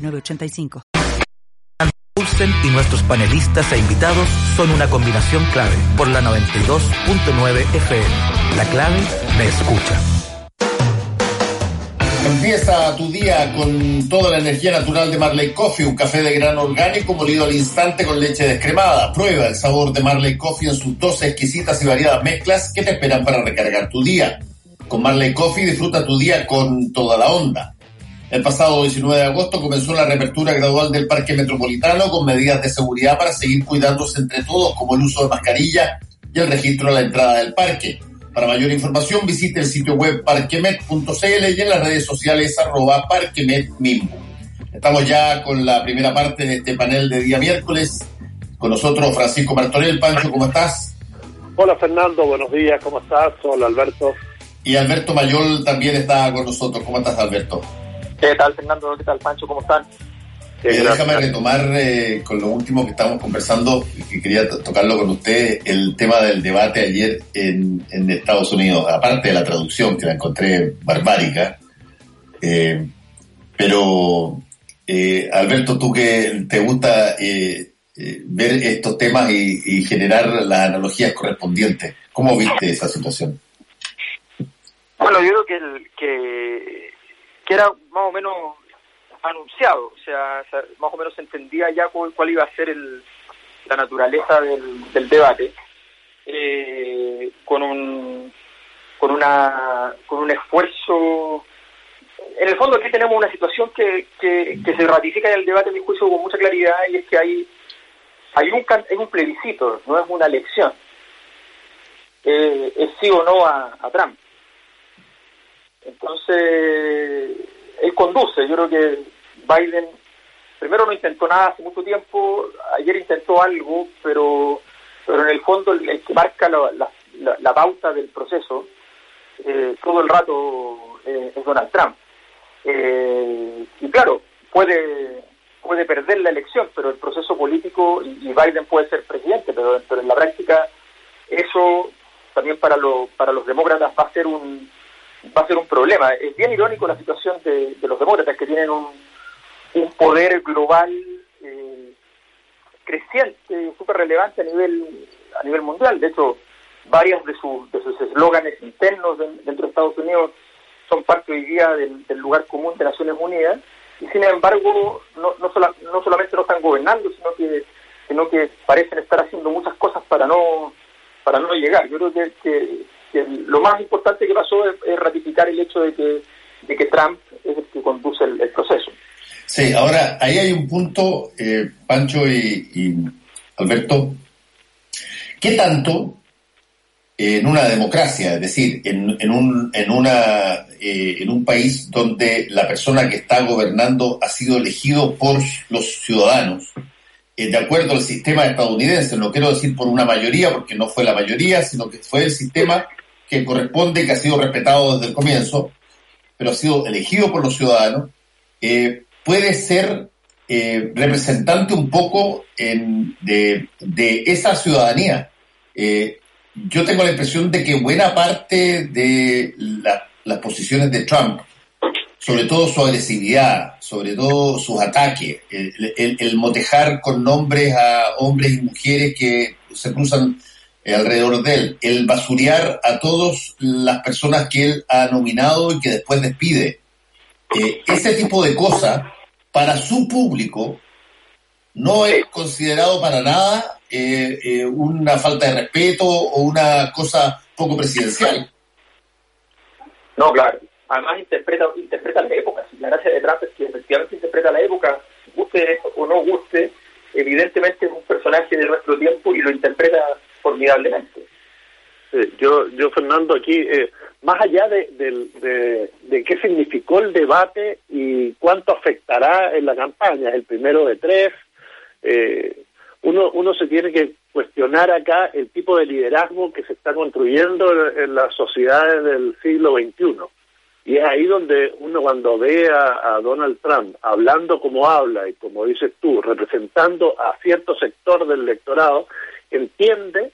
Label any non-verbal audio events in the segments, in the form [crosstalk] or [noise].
985. Olsen y nuestros panelistas e invitados son una combinación clave por la 92.9 FM. La clave me escucha. Empieza tu día con toda la energía natural de Marley Coffee, un café de grano orgánico molido al instante con leche descremada. Prueba el sabor de Marley Coffee en sus 12 exquisitas y variadas mezclas que te esperan para recargar tu día. Con Marley Coffee disfruta tu día con toda la onda. El pasado 19 de agosto comenzó la reapertura gradual del Parque Metropolitano con medidas de seguridad para seguir cuidándose entre todos, como el uso de mascarilla y el registro a la entrada del parque. Para mayor información visite el sitio web parquemet.cl y en las redes sociales arroba parquemetmimbo. Estamos ya con la primera parte de este panel de día miércoles. Con nosotros Francisco Martorell. Pancho, ¿cómo estás? Hola Fernando, buenos días, ¿cómo estás? Hola Alberto. Y Alberto Mayol también está con nosotros. ¿Cómo estás Alberto? ¿Qué tal, Fernando? ¿Qué tal, Pancho? ¿Cómo están? Eh, déjame retomar eh, con lo último que estábamos conversando, que quería tocarlo con usted, el tema del debate ayer en, en Estados Unidos, aparte de la traducción que la encontré barbárica, eh, pero Alberto, tú que te gusta ver estos temas y, y, generar las analogías correspondientes, ¿cómo viste esa situación? Bueno, yo creo que, el, que que era más o menos anunciado, o sea, más o menos se entendía ya cuál, iba a ser el, la naturaleza del, debate, eh, con un con una con un esfuerzo en el fondo aquí tenemos una situación que, que, se ratifica en el debate, en mi juicio, con mucha claridad, y es que hay, hay un, es un plebiscito, no es una elección. Eh, es sí o no a Trump. Entonces, él conduce. Yo creo que Biden primero no intentó nada hace mucho tiempo, ayer intentó algo, pero, pero en el fondo el, que marca la, la, pauta del proceso eh, todo el rato eh, es Donald Trump. Eh, y claro, puede puede perder la elección, pero el proceso político y, Biden puede ser presidente, pero, pero en la práctica eso también para, lo, para los demócratas va a ser un, va a ser un problema. Es bien irónico la situación de, los demócratas que tienen un, un poder global eh, creciente, súper relevante a nivel a nivel mundial. De hecho, varios de, sus de sus eslóganes internos dentro de Estados Unidos son parte hoy día del, lugar común de Naciones Unidas y sin embargo no, no, no solamente no están gobernando, sino que sino que parecen estar haciendo muchas cosas para no para no llegar. Yo creo que lo más importante que pasó es, ratificar el hecho de que, de que Trump es el que conduce el, proceso. Sí, ahora ahí hay un punto, eh, Pancho y, Alberto, ¿qué tanto en una democracia, es decir, en, en, un, en, una, eh, en un país donde la persona que está gobernando ha sido elegido por los ciudadanos, eh, de acuerdo al sistema estadounidense, no quiero decir por una mayoría, porque no fue la mayoría, sino que fue el sistema que corresponde, que ha sido respetado desde el comienzo, pero ha sido elegido por los ciudadanos, eh, puede ser eh, representante un poco de, esa ciudadanía. Eh, yo tengo la impresión de que buena parte de las posiciones de Trump, sobre todo su agresividad, sobre todo sus ataques, el, motejar con nombres a hombres y mujeres que se cruzan alrededor de él, el basurear a todas las personas que él ha nominado y que después despide. Eh, ese tipo de cosas, para su público, no es considerado para nada eh, una falta de respeto o una cosa poco presidencial. No, claro. Además interpreta, interpreta la época. La gracia de Trump es que efectivamente interpreta la época, guste o no guste, evidentemente es un personaje de nuestro tiempo y lo interpreta formidablemente. yo, yo, Fernando, aquí, eh, más allá de, de, de, qué significó el debate y, cuánto afectará en la campaña, el primero de tres. Eh, uno, uno se tiene que cuestionar acá el tipo de liderazgo que se está construyendo en, las sociedades del siglo XXI. Y es ahí donde uno cuando ve a, a, Donald Trump hablando como habla y como dices tú, representando a cierto sector del electorado, entiende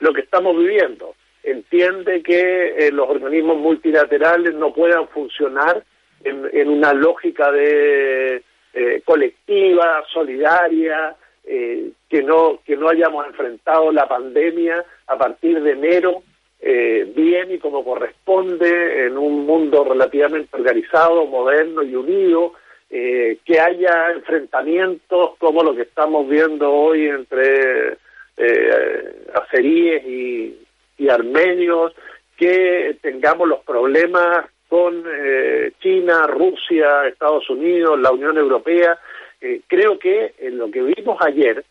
lo que estamos viviendo, entiende que eh, los organismos multilaterales no puedan funcionar en, en una lógica de eh, colectiva, solidaria, eh, que no que no hayamos enfrentado la pandemia a partir de enero eh, bien y como corresponde en un mundo relativamente organizado, moderno y unido, eh, que haya enfrentamientos como lo que estamos viendo hoy entre eh, azeríes y, armenios, que tengamos los problemas con eh, China, Rusia, Estados Unidos, la Unión Europea, eh, creo que en lo que vimos ayer,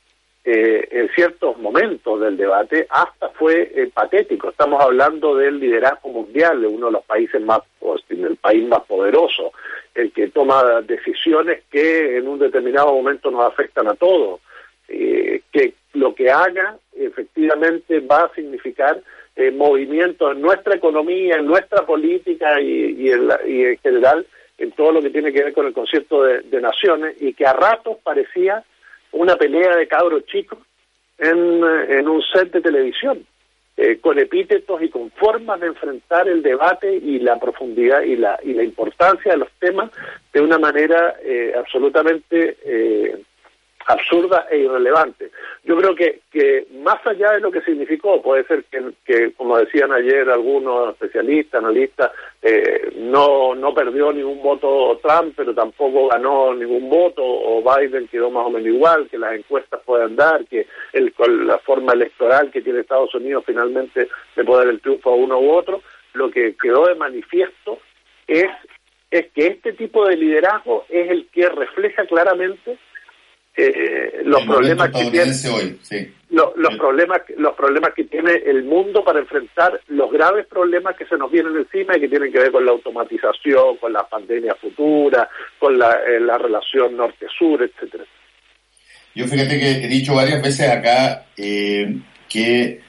eh, en ciertos momentos del debate, hasta fue eh, patético. Estamos hablando del liderazgo mundial de uno de los países más, el país más poderoso, el que toma decisiones que en un determinado momento nos afectan a todos. que lo que haga efectivamente va a significar movimiento en nuestra economía, en nuestra política y, en, y en general en todo lo que tiene que ver con el concierto de, naciones y que a ratos parecía una pelea de cabros chicos en, en un set de televisión, eh, con epítetos y con formas de enfrentar el debate y la profundidad y la, y la importancia de los temas de una manera eh, absolutamente eh, absurda e irrelevante. Yo creo que, que más allá de lo que significó, puede ser que, como decían ayer algunos especialistas, analistas, eh, no, no perdió ningún voto Trump, pero tampoco ganó ningún voto, o Biden quedó más o menos igual, que las encuestas pueden dar, que el, con la forma electoral que tiene Estados Unidos finalmente de poder el triunfo a uno u otro, lo que quedó de manifiesto es, es que este tipo de liderazgo es el que refleja claramente eh, los problemas que tiene hoy, sí. los problemas los problemas que tiene el mundo para enfrentar los graves problemas que se nos vienen encima y que tienen que ver con la automatización, con la pandemia futura, con la, eh, la relación norte-sur, etcétera. Yo fíjate que he dicho varias veces acá eh, que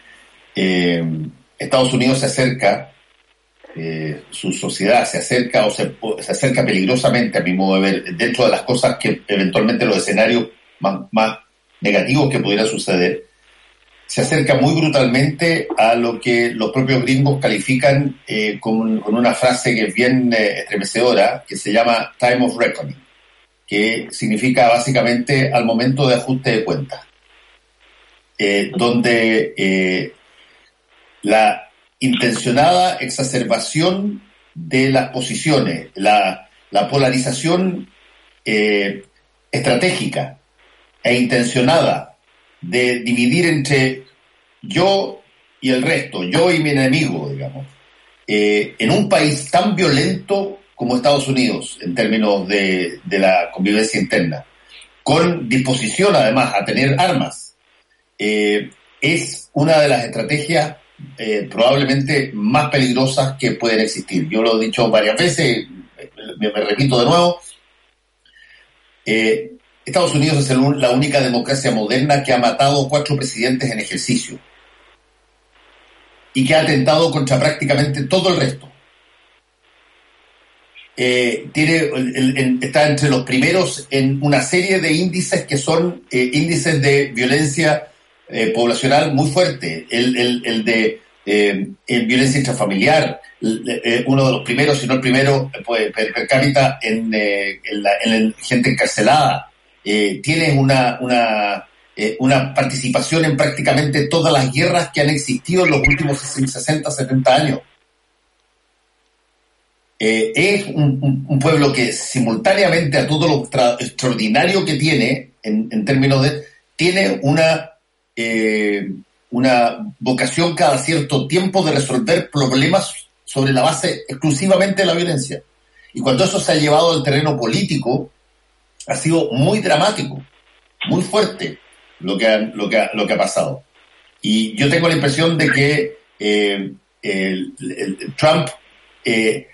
eh, Estados Unidos se acerca eh, su sociedad se acerca o se, se, acerca peligrosamente, a mi modo de ver, dentro de las cosas que eventualmente los escenarios más, más negativos que pudieran suceder, se acerca muy brutalmente a lo que los propios gringos califican eh, con, con, una frase que es bien eh, estremecedora, que se llama time of reckoning, que significa básicamente al momento de ajuste de cuentas, eh, donde eh, la intencionada exacerbación de las posiciones, la, la polarización eh, estratégica e intencionada de dividir entre yo y el resto, yo y mi enemigo, digamos, eh, en un país tan violento como Estados Unidos en términos de, de, la convivencia interna, con disposición además a tener armas, eh, es una de las estrategias eh, probablemente más peligrosas que pueden existir. Yo lo he dicho varias veces, me, repito de nuevo. Eh, Estados Unidos es la única democracia moderna que ha matado cuatro presidentes en ejercicio y que ha atentado contra prácticamente todo el resto. Eh, tiene, está entre los primeros en una serie de índices que son índices de violencia eh, poblacional muy fuerte, el, el, el de eh, violencia intrafamiliar, eh, uno de los primeros, si no el primero, pues, per, cápita en, en, la, en, gente encarcelada. tiene una, una, una participación en prácticamente todas las guerras que han existido en los últimos 60, 70 años. es un, un, un, pueblo que simultáneamente a todo lo extraordinario que tiene en, en términos de tiene una eh, una vocación cada cierto tiempo de resolver problemas sobre la base exclusivamente de la violencia. Y cuando eso se ha llevado al terreno político, ha sido muy dramático, muy fuerte lo que ha, lo que ha, lo que ha pasado. Y yo tengo la impresión de que eh, Trump eh,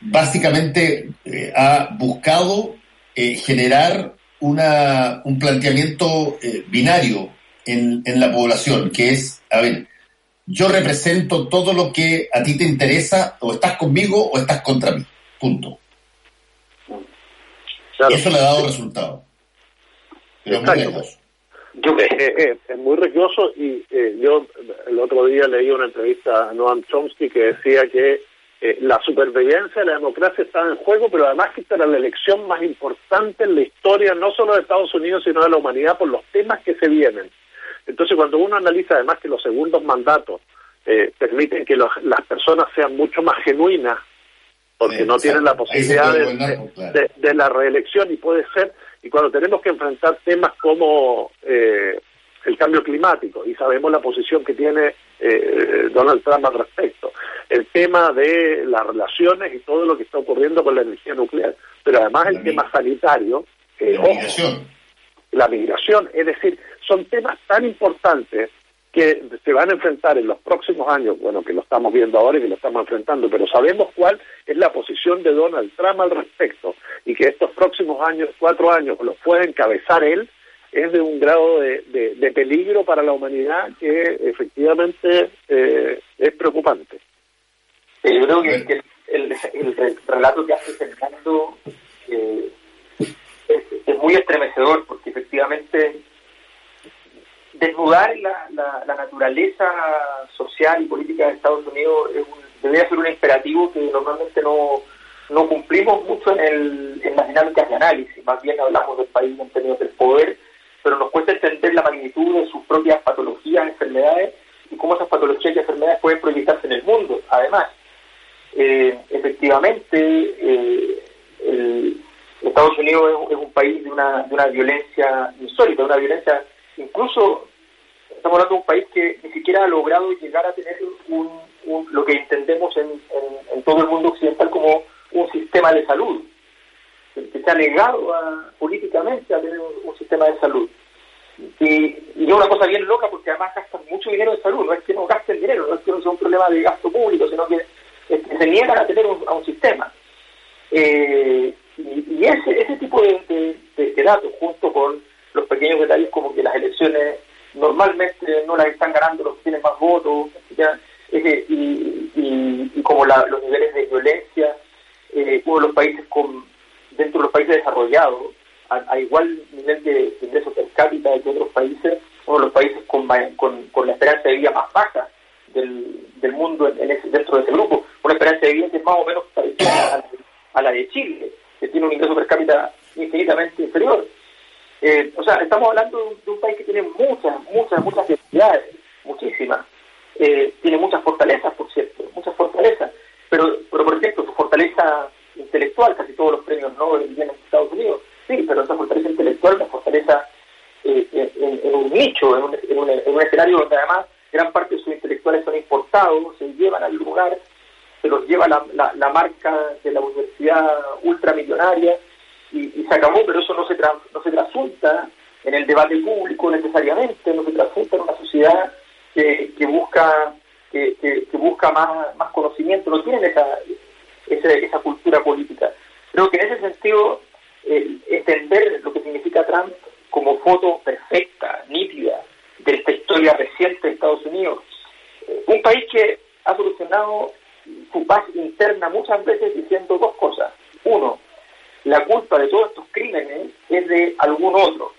básicamente eh, ha buscado generar una, un planteamiento binario en, en la población, que es, a ver, yo represento todo lo que a ti te interesa, o estás conmigo o estás contra mí, punto. Eso le ha dado resultado. Pero muy yo, es muy riesgoso y yo el otro día leí una entrevista a Noam Chomsky que decía que eh, la supervivencia de la democracia estaba en juego, pero además que esta era la elección más importante en la historia, no solo de Estados Unidos, sino de la humanidad, por los temas que se vienen. Entonces, cuando uno analiza además que los segundos mandatos eh, permiten que las personas sean mucho más genuinas, porque no tienen la posibilidad de, la reelección y puede ser, y cuando tenemos que enfrentar temas como eh, el cambio climático, y sabemos la posición que tiene eh, Donald Trump al respecto, el tema de las relaciones y todo lo que está ocurriendo con la energía nuclear, pero además el tema sanitario, la migración. La migración, es decir, son temas tan importantes que se van a enfrentar en los próximos años, bueno, que lo estamos viendo ahora y que lo estamos enfrentando, pero sabemos cuál es la posición de Donald Trump al respecto y que estos próximos años, cuatro años, los puede encabezar él es de un grado de, de, peligro para la humanidad que efectivamente eh, es preocupante. yo creo que, el, relato que hace Fernando eh, es, muy estremecedor porque efectivamente desnudar la, la, naturaleza social y política de Estados Unidos es debería ser un imperativo que normalmente no, no cumplimos mucho en, el, en las dinámicas de análisis, más bien hablamos del país en términos del poder pero nos cuesta entender la magnitud de sus propias patologías, enfermedades y cómo esas patologías y enfermedades pueden proyectarse en el mundo. Además, eh, efectivamente, eh, Estados Unidos es, un país de una, de una violencia insólita, una violencia incluso, estamos hablando de un país que ni siquiera ha logrado llegar a tener un, lo que entendemos en, en todo el mundo occidental como un sistema de salud que se ha negado políticamente a tener un, sistema de salud. Y, y es una cosa bien loca porque además gastan mucho dinero en salud, no es que no gasten dinero, no es que no sea un problema de gasto público, sino que, se niegan a tener un, a un sistema. Eh, y, ese, ese tipo de, datos, junto con los pequeños detalles como que las elecciones normalmente no las están ganando los que tienen más votos, y, y, como los niveles de violencia, eh, uno de los países con dentro de los países desarrollados, a, igual nivel de, ingresos per cápita que otros países, uno de los países con, con, la esperanza de vida más baja del, del mundo en, dentro de ese grupo, una esperanza de vida que es más o menos parecida a, la de Chile, que tiene un ingreso per cápita infinitamente inferior. Eh, o sea, estamos hablando de un, país que tiene muchas, muchas, muchas necesidades, muchísimas. Eh, tiene muchas fortalezas, por cierto, muchas fortalezas. Pero, pero por ejemplo, su fortaleza intelectual, casi todos los premios Nobel vienen de Estados Unidos, sí, pero esa fortaleza intelectual, una fortaleza eh, en, un nicho, en un, en, un, escenario donde además gran parte de sus intelectuales son importados, se llevan al lugar, se los lleva la, la, marca de la universidad ultramillonaria y, y se acabó, pero eso no se, no se trasunta en el debate público necesariamente, no se trasunta en una sociedad que, que busca que, que, que, busca más, más conocimiento, no tienen esa, esa, cultura política. Creo que en ese sentido, entender lo que significa Trump como foto perfecta, nítida, de esta historia reciente de Estados Unidos, eh, un país que ha solucionado paz interna muchas veces diciendo dos cosas. Uno, la culpa de todos estos crímenes es de algún otro,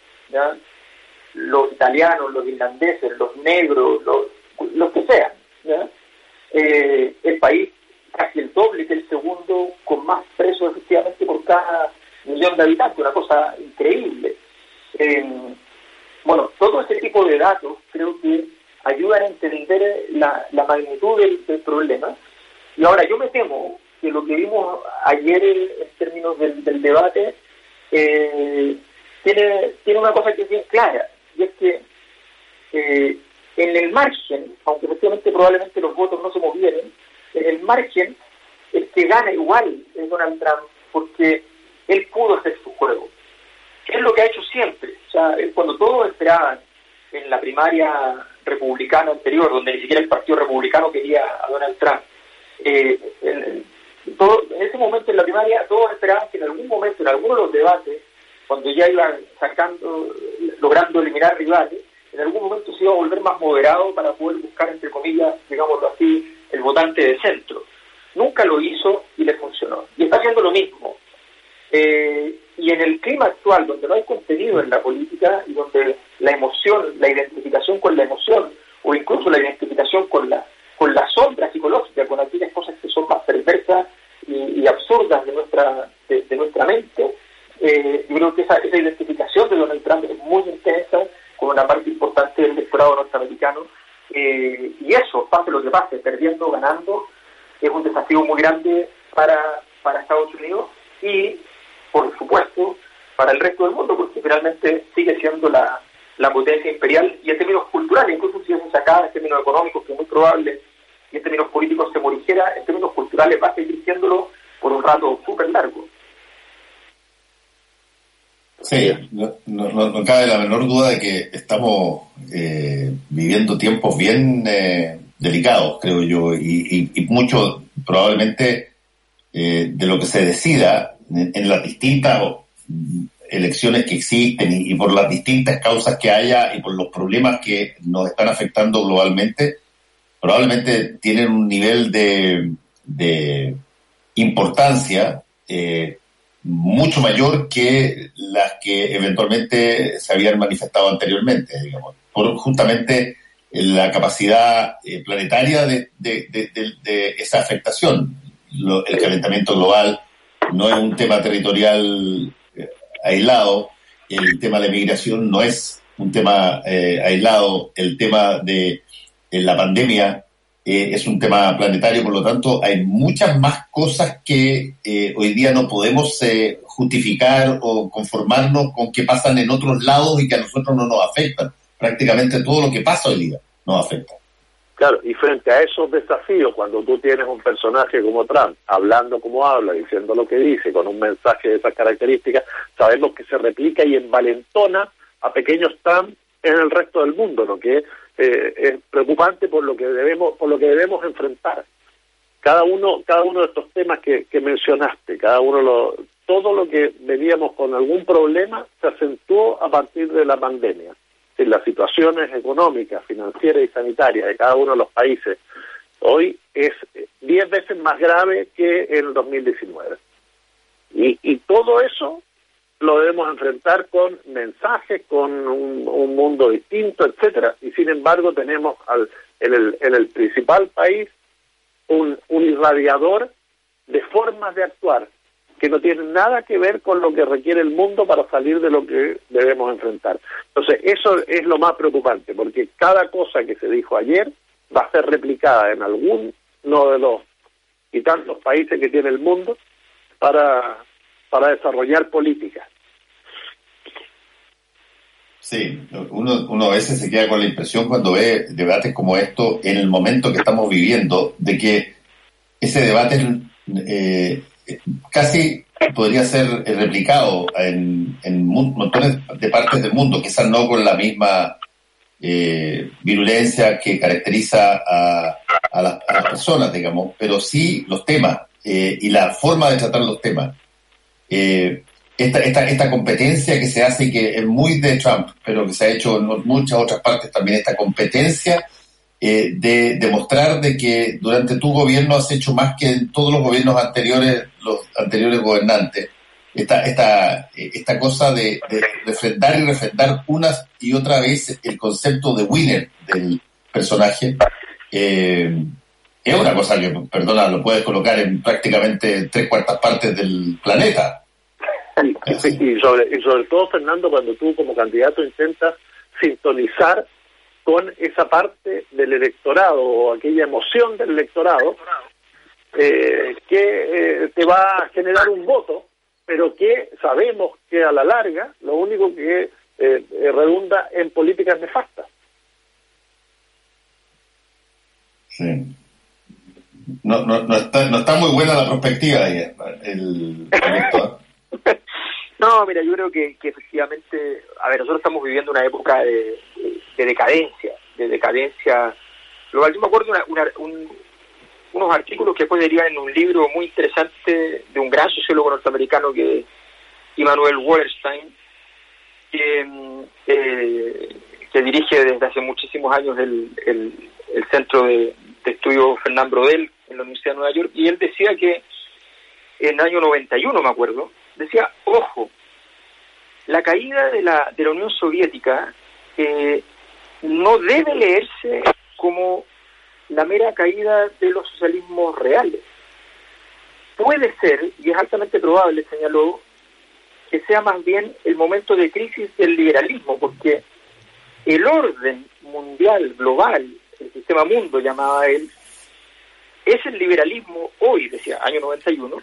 los italianos, los irlandeses, los negros, los, los que sean. Eh, el país casi el doble que el segundo, con más presos efectivamente por cada millón de habitantes, una cosa increíble. Eh, bueno, todo ese tipo de datos creo que ayudan a entender la, magnitud del, problema. Y ahora yo me temo que lo que vimos ayer en términos del, debate eh, tiene, tiene una cosa que es bien clara, y es que eh, en el margen, aunque efectivamente probablemente los votos no se movieron, en el margen, el que gana igual es Donald Trump, porque él pudo hacer su juego. Es lo que ha hecho siempre. O sea, cuando todos esperaban en la primaria republicana anterior, donde ni siquiera el Partido Republicano quería a Donald Trump, eh, todo, en ese momento en la primaria todos esperaban que en algún momento, en alguno de los debates, cuando ya iban sacando, logrando eliminar rivales, en algún momento se iba a volver más moderado para poder buscar, entre comillas, digámoslo así, el votante de centro. Nunca lo hizo y le funcionó. Y está haciendo lo mismo. Eh, y en el clima actual, donde no hay contenido en la política y donde la emoción, la identificación con la emoción, o incluso la identificación con la, con la sombra psicológica, con aquellas cosas que son más perversas y, absurdas de nuestra, de, nuestra mente, eh, yo creo que esa, esa identificación de Donald Trump es muy intensa con una parte importante del electorado norteamericano. Eh, y eso, pase lo que pase, perdiendo, ganando, es un desafío muy grande para, para Estados Unidos y, por supuesto, para el resto del mundo, porque finalmente sigue siendo la, la potencia imperial y en términos culturales, incluso si se acá en términos económicos, que es muy probable, y en términos políticos se morigiera, en términos culturales va a seguir siéndolo por un rato súper largo. Sí, no, no, cabe la menor duda de que estamos eh, viviendo tiempos bien eh, delicados, creo yo, y, y, mucho probablemente eh, de lo que se decida en, las distintas elecciones que existen y, por las distintas causas que haya y por los problemas que nos están afectando globalmente, probablemente tienen un nivel de, de importancia eh, mucho mayor que las que eventualmente se habían manifestado anteriormente, digamos, por justamente la capacidad eh, planetaria de, esa afectación. el calentamiento global no es un tema territorial eh, aislado, el tema de migración no es un tema eh, aislado, el tema de la pandemia eh, es un tema planetario, por lo tanto hay muchas más cosas que eh, hoy día no podemos eh, justificar o conformarnos con que pasan en otros lados y que a nosotros no nos afectan. Prácticamente todo lo que pasa hoy día nos afecta. Claro, y frente a esos desafíos, cuando tú tienes un personaje como Trump, hablando como habla, diciendo lo que dice, con un mensaje de esas características, sabemos que se replica y envalentona a pequeños Trump en el resto del mundo, ¿no? Que eh, es preocupante por lo que debemos por lo que debemos enfrentar. Cada uno cada uno de estos temas que, que mencionaste cada uno lo, todo lo que veníamos con algún problema se acentuó a partir de la pandemia. En las situaciones económicas financieras y sanitarias de cada uno de los países hoy es diez veces más grave que en el 2019 y, y todo eso lo debemos enfrentar con mensajes, con un, mundo distinto, etcétera, y sin embargo tenemos al, en, el, en el principal país un, irradiador de formas de actuar que no tienen nada que ver con lo que requiere el mundo para salir de lo que debemos enfrentar. Entonces, eso es lo más preocupante, porque cada cosa que se dijo ayer va a ser replicada en alguno de los y tantos países que tiene el mundo para para desarrollar políticas. Sí, uno, uno a veces se queda con la impresión cuando ve debates como esto en el momento que estamos viviendo, de que ese debate eh, casi podría ser replicado en, en, montones de partes del mundo, quizás no con la misma eh, virulencia que caracteriza a, a, las, personas, digamos, pero sí los temas eh, y la forma de tratar los temas. Eh, esta, esta, esta competencia que se hace que es muy de Trump, pero que se ha hecho en muchas otras partes también, esta competencia eh, de demostrar de que durante tu gobierno has hecho más que en todos los gobiernos anteriores, los anteriores gobernantes. Esta, esta, esta cosa de, de refrendar y refrendar una y otra vez el concepto de winner del personaje. Eh, es una cosa que, perdona, lo puedes colocar en prácticamente tres cuartas partes del planeta. Y, sobre, y sobre todo, Fernando, cuando tú como candidato intentas sintonizar con esa parte del electorado o aquella emoción del electorado eh, que eh, te va a generar un voto, pero que sabemos que a la larga lo único que eh, redunda en políticas nefastas. Sí. No, no, no, está, no está muy buena la perspectiva ahí, el, elector. [laughs] No, mira, yo creo que, efectivamente, a ver, nosotros estamos viviendo una época de, decadencia, de decadencia global. Yo me acuerdo una, una, unos artículos que después derivan en un libro muy interesante de un gran sociólogo norteamericano que Immanuel Wallerstein, que, eh, que dirige desde hace muchísimos años el, el, Centro de, de Estudio Fernán Brodel en la Universidad de Nueva York, y él decía que en el año 91, me acuerdo, decía, ojo, la caída de la, de la Unión Soviética eh, no debe leerse como la mera caída de los socialismos reales. Puede ser, y es altamente probable, señaló, que sea más bien el momento de crisis del liberalismo, porque el orden mundial, global, el sistema mundo llamaba él, es el liberalismo hoy, decía, año 91,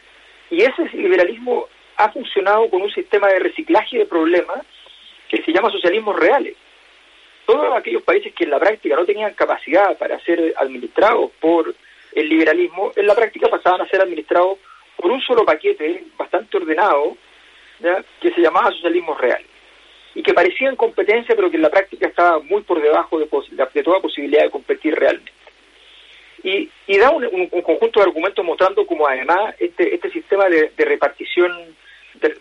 y ese liberalismo ha funcionado con un sistema de reciclaje de problemas que se llama socialismo reales. Todos aquellos países que en la práctica no tenían capacidad para ser administrados por el liberalismo, en la práctica pasaban a ser administrados por un solo paquete bastante ordenado, que se llamaba socialismo real, y que parecía en competencia, pero que en la práctica estaba muy por debajo de, de toda posibilidad de competir realmente. Y, da un, conjunto de argumentos mostrando como además este, este sistema de, repartición,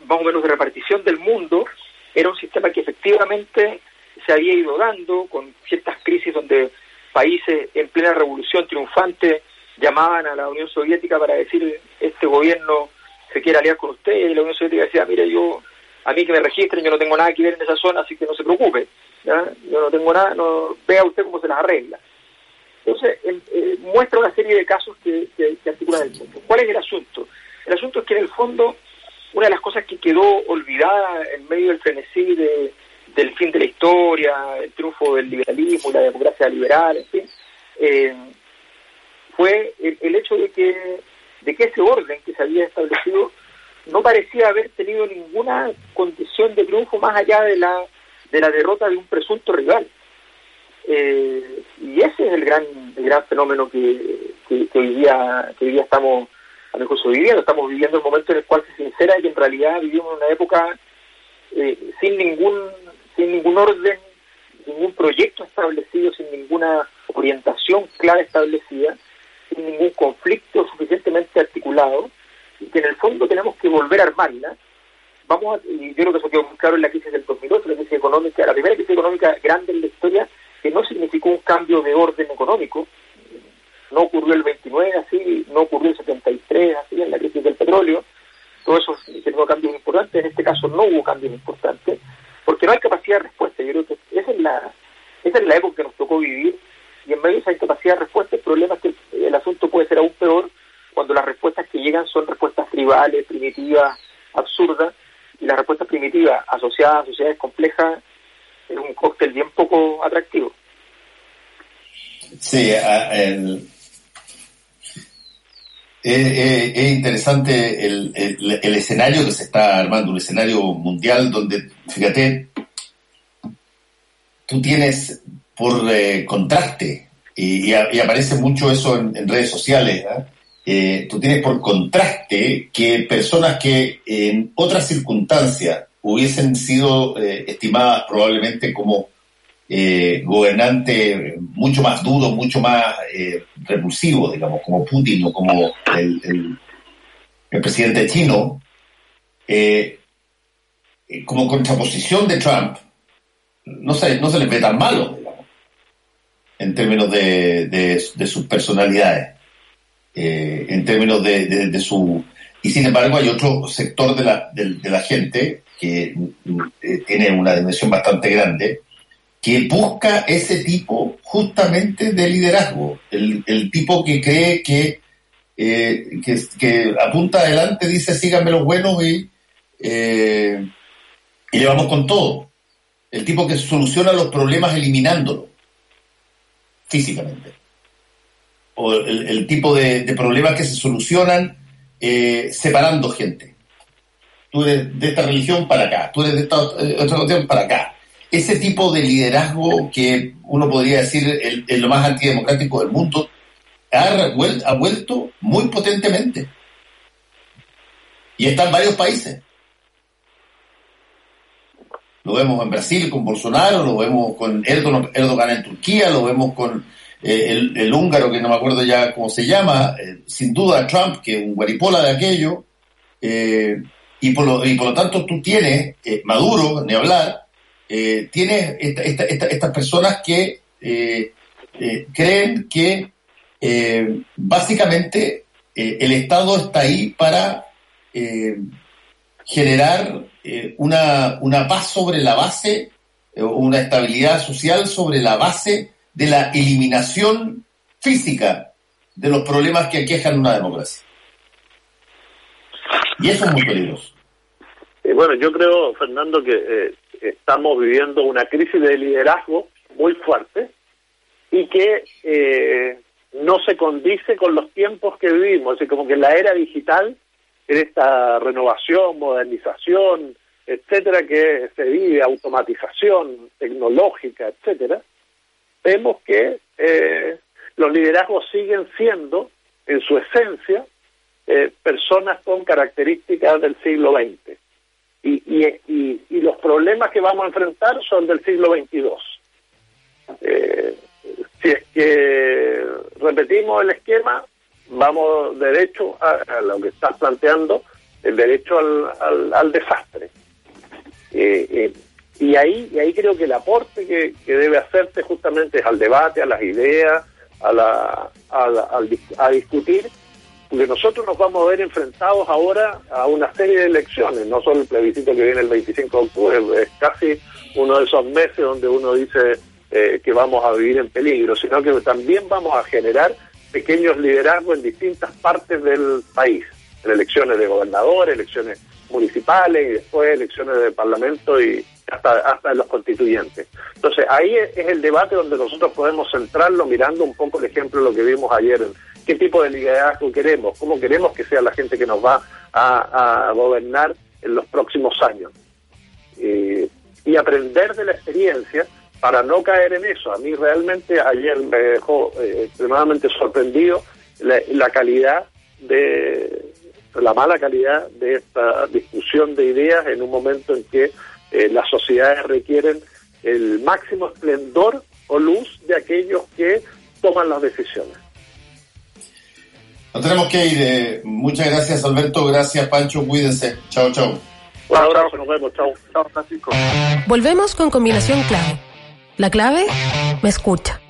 más o menos de repartición del mundo, era un sistema que efectivamente se había ido dando con ciertas crisis donde países en plena revolución triunfante llamaban a la Unión Soviética para decir este gobierno se quiere aliar con usted y la Unión Soviética decía mire yo a mí que me registren yo no tengo nada que ver en esa zona así que no se preocupe ¿ya? yo no tengo nada no vea usted cómo se las arregla entonces eh, muestra una serie de casos que, que, articulan el punto ¿cuál es el asunto? el asunto es que en el fondo una de las cosas que quedó olvidada en medio del frenesí de del fin de la historia, el triunfo del liberalismo y la democracia liberal, en fin, eh, fue el, hecho de que, de que ese orden que se había establecido no parecía haber tenido ninguna condición de triunfo más allá de la, de la derrota de un presunto rival. Eh, y ese es el gran, el gran fenómeno que, que, hoy día, que día estamos a mejor viviendo. Estamos viviendo el momento en el cual se sincera que en realidad vivimos una época eh, sin ningún sin ningún orden, ningún proyecto establecido, sin ninguna orientación clara establecida, sin ningún conflicto suficientemente articulado, y que en el fondo tenemos que volver a armarla. Vamos a, y yo creo que eso quedó muy claro en la crisis del 2008, la crisis económica, la primera crisis económica grande en la historia, que no significó un cambio de orden económico, no ocurrió el 29 así, no ocurrió el 73 así en la crisis del petróleo, todo eso significó cambios importantes, en este caso no hubo cambios importantes, porque no hay capacidad de respuesta. Yo creo que esa es la, esa es la época que nos tocó vivir y en medio de esa incapacidad de respuesta el problema es que el, asunto puede ser aún peor cuando las respuestas que llegan son respuestas tribales, primitivas, absurdas, y las respuestas primitivas asociadas a sociedades complejas es un cóctel bien poco atractivo. Sí, el, es, interesante el, el, escenario que se está armando, un escenario mundial donde, fíjate, tú tienes por eh, contraste, y, aparece mucho eso en, redes sociales, ¿ah? eh, tú tienes por contraste que personas que en otras circunstancias hubiesen sido eh, estimadas probablemente como eh, gobernante mucho más duro, mucho más eh, repulsivo, digamos, como Putin o como el, presidente chino, eh, como contraposición de Trump, no se, no se le ve tan malo, digamos, en términos de, sus personalidades, en términos de, su... Y sin embargo hay otro sector de la gente que tiene una dimensión bastante grande, que busca ese tipo justamente de liderazgo, el, tipo que cree que, eh, que, apunta adelante, dice síganme los buenos y, eh, y le vamos con todo. El tipo que soluciona los problemas eliminándolos físicamente. O el, tipo de, problemas que se solucionan eh, separando gente. Tú eres de esta religión para acá, tú eres de esta otra religión para acá ese tipo de liderazgo que uno podría decir es lo más antidemocrático del mundo, ha, vuelto muy potentemente. Y está en varios países. Lo vemos en Brasil con Bolsonaro, lo vemos con Erdogan, en Turquía, lo vemos con el, húngaro, que no me acuerdo ya cómo se llama, sin duda Trump, que es un guaripola de aquello, y, por lo, tanto tú tienes, Maduro, ni hablar, tienes estas personas que creen que básicamente el Estado está ahí para generar una, una paz sobre la base una estabilidad social sobre la base de la eliminación física de los problemas que aquejan una democracia. Y eso es muy peligroso. Bueno, yo creo, Fernando, que eh, estamos viviendo una crisis de liderazgo muy fuerte y que eh, no se condice con los tiempos que vivimos. Es como que la era digital, en esta renovación, modernización, etcétera, que se vive, automatización tecnológica, etcétera, vemos que eh, los liderazgos siguen siendo, en su esencia, eh, personas con características del siglo XX. Y, y, y, los problemas que vamos a enfrentar son del siglo XXII. Eh, si es que repetimos el esquema, vamos derecho a, lo que estás planteando, el derecho al, al desastre. Eh, eh, y ahí y ahí creo que el aporte que, debe hacerse justamente es al debate, a las ideas, a, la, a, discutir, porque nosotros nos vamos a ver enfrentados ahora a una serie de elecciones, no solo el plebiscito que viene el 25 de octubre, es casi uno de esos meses donde uno dice eh, que vamos a vivir en peligro, sino que también vamos a generar pequeños liderazgos en distintas partes del país, en elecciones de gobernadores, elecciones municipales y después elecciones de parlamento y hasta, hasta los constituyentes. Entonces ahí es, el debate donde nosotros podemos centrarlo mirando un poco el ejemplo de lo que vimos ayer, qué tipo de liderazgo queremos, cómo queremos que sea la gente que nos va a, gobernar en los próximos años. y aprender de la experiencia para no caer en eso. A mí realmente ayer me dejó eh, extremadamente sorprendido la calidad de, la mala calidad de esta discusión de ideas en un momento en que eh, las sociedades requieren el máximo esplendor o luz de aquellos que toman las decisiones. Nos tenemos que ir. Eh, muchas gracias, Alberto. Gracias, Pancho. Cuídense. Chao, chao. Un abrazo, nos vemos. Chao. Chao, Francisco. Volvemos con combinación clave. La clave me escucha.